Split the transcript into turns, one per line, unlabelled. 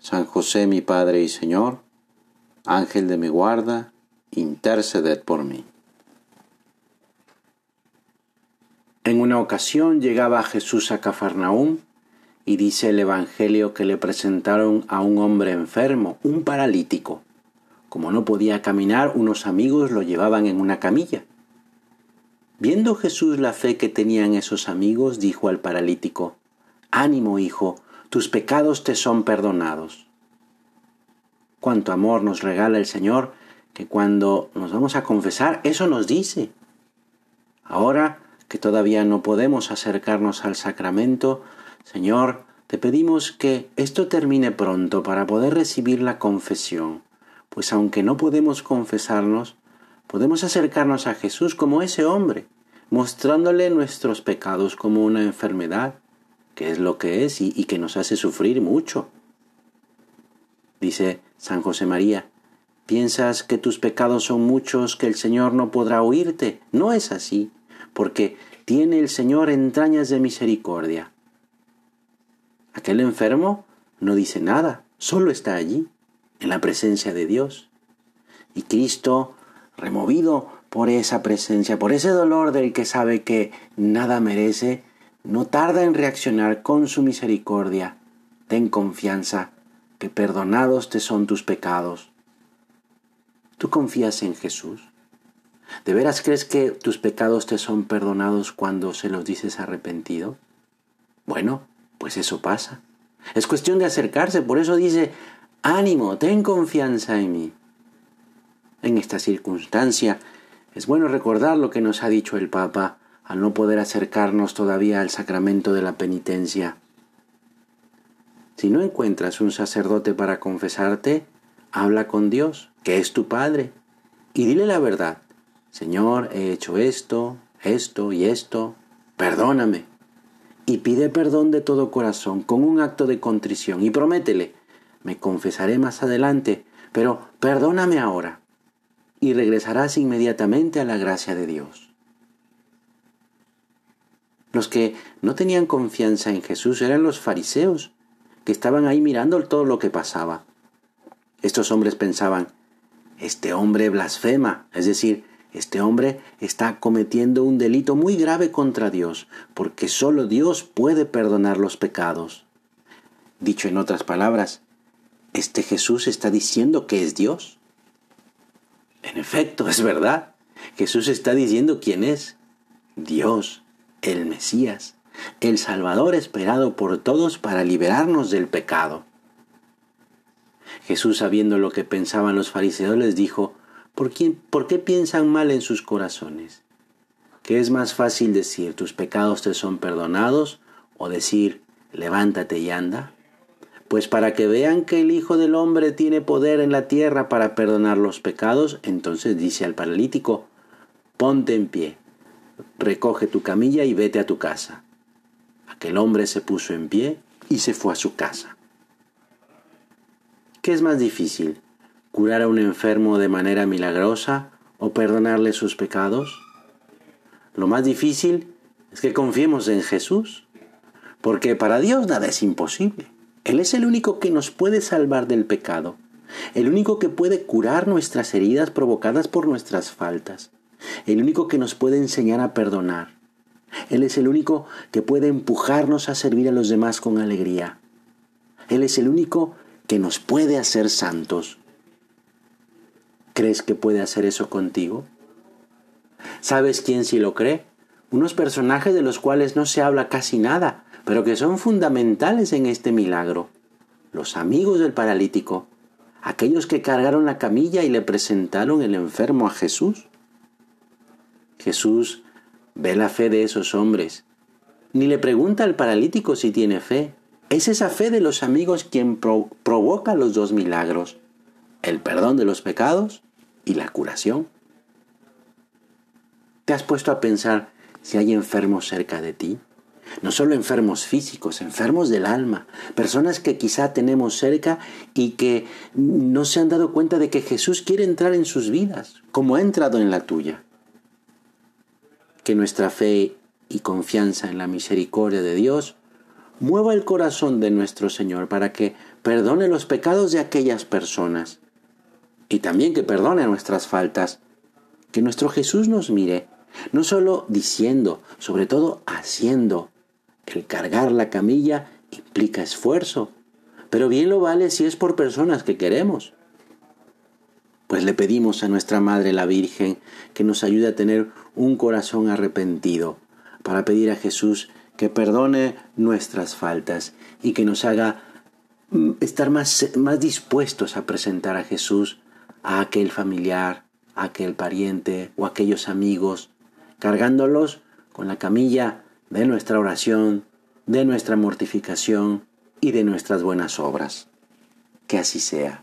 San José mi Padre y Señor, Ángel de mi guarda, interceded por mí. En una ocasión llegaba Jesús a Cafarnaúm y dice el Evangelio que le presentaron a un hombre enfermo, un paralítico. Como no podía caminar, unos amigos lo llevaban en una camilla. Viendo Jesús la fe que tenían esos amigos, dijo al paralítico, Ánimo, hijo, tus pecados te son perdonados. Cuánto amor nos regala el Señor, que cuando nos vamos a confesar, eso nos dice. Ahora que todavía no podemos acercarnos al sacramento, Señor, te pedimos que esto termine pronto para poder recibir la confesión, pues aunque no podemos confesarnos, podemos acercarnos a Jesús como ese hombre, mostrándole nuestros pecados como una enfermedad, que es lo que es y, que nos hace sufrir mucho. Dice San José María, ¿piensas que tus pecados son muchos que el Señor no podrá oírte? No es así, porque tiene el Señor entrañas de misericordia. Aquel enfermo no dice nada, solo está allí, en la presencia de Dios. Y Cristo, removido por esa presencia, por ese dolor del que sabe que nada merece, no tarda en reaccionar con su misericordia. Ten confianza, que perdonados te son tus pecados. ¿Tú confías en Jesús? ¿De veras crees que tus pecados te son perdonados cuando se los dices arrepentido? Bueno, pues eso pasa. Es cuestión de acercarse, por eso dice, ánimo, ten confianza en mí. En esta circunstancia es bueno recordar lo que nos ha dicho el Papa al no poder acercarnos todavía al sacramento de la penitencia. Si no encuentras un sacerdote para confesarte, habla con Dios, que es tu Padre, y dile la verdad. Señor, he hecho esto, esto y esto, perdóname. Y pide perdón de todo corazón, con un acto de contrición, y prométele, me confesaré más adelante, pero perdóname ahora. Y regresarás inmediatamente a la gracia de Dios. Los que no tenían confianza en Jesús eran los fariseos, que estaban ahí mirando todo lo que pasaba. Estos hombres pensaban, este hombre blasfema, es decir, este hombre está cometiendo un delito muy grave contra Dios, porque solo Dios puede perdonar los pecados. Dicho en otras palabras, ¿este Jesús está diciendo que es Dios? En efecto, es verdad. Jesús está diciendo quién es. Dios el Mesías, el Salvador esperado por todos para liberarnos del pecado. Jesús, sabiendo lo que pensaban los fariseos, les dijo, ¿por qué, ¿por qué piensan mal en sus corazones? ¿Qué es más fácil decir, tus pecados te son perdonados, o decir, levántate y anda? Pues para que vean que el Hijo del Hombre tiene poder en la tierra para perdonar los pecados, entonces dice al paralítico, ponte en pie, recoge tu camilla y vete a tu casa. Aquel hombre se puso en pie y se fue a su casa. ¿Qué es más difícil? ¿Curar a un enfermo de manera milagrosa o perdonarle sus pecados? Lo más difícil es que confiemos en Jesús, porque para Dios nada es imposible. Él es el único que nos puede salvar del pecado, el único que puede curar nuestras heridas provocadas por nuestras faltas el único que nos puede enseñar a perdonar. Él es el único que puede empujarnos a servir a los demás con alegría. Él es el único que nos puede hacer santos. ¿Crees que puede hacer eso contigo? ¿Sabes quién sí lo cree? Unos personajes de los cuales no se habla casi nada, pero que son fundamentales en este milagro. Los amigos del paralítico, aquellos que cargaron la camilla y le presentaron el enfermo a Jesús. Jesús ve la fe de esos hombres. Ni le pregunta al paralítico si tiene fe. Es esa fe de los amigos quien provoca los dos milagros. el perdón de los pecados y la curación. ¿Te has puesto a pensar si hay enfermos cerca de ti? No solo enfermos físicos, enfermos del alma, personas que quizá tenemos cerca y que no se han dado cuenta de que Jesús quiere entrar en sus vidas, como ha entrado en la tuya. Que nuestra fe y confianza en la misericordia de Dios mueva el corazón de nuestro Señor para que perdone los pecados de aquellas personas y también que perdone nuestras faltas. Que nuestro Jesús nos mire, no solo diciendo, sobre todo haciendo. El cargar la camilla implica esfuerzo, pero bien lo vale si es por personas que queremos. Pues le pedimos a nuestra Madre la Virgen que nos ayude a tener un corazón arrepentido, para pedir a Jesús que perdone nuestras faltas y que nos haga mm, estar más, más dispuestos a presentar a Jesús a aquel familiar, a aquel pariente o aquellos amigos, cargándolos con la camilla de nuestra oración, de nuestra mortificación y de nuestras buenas obras. Que así sea.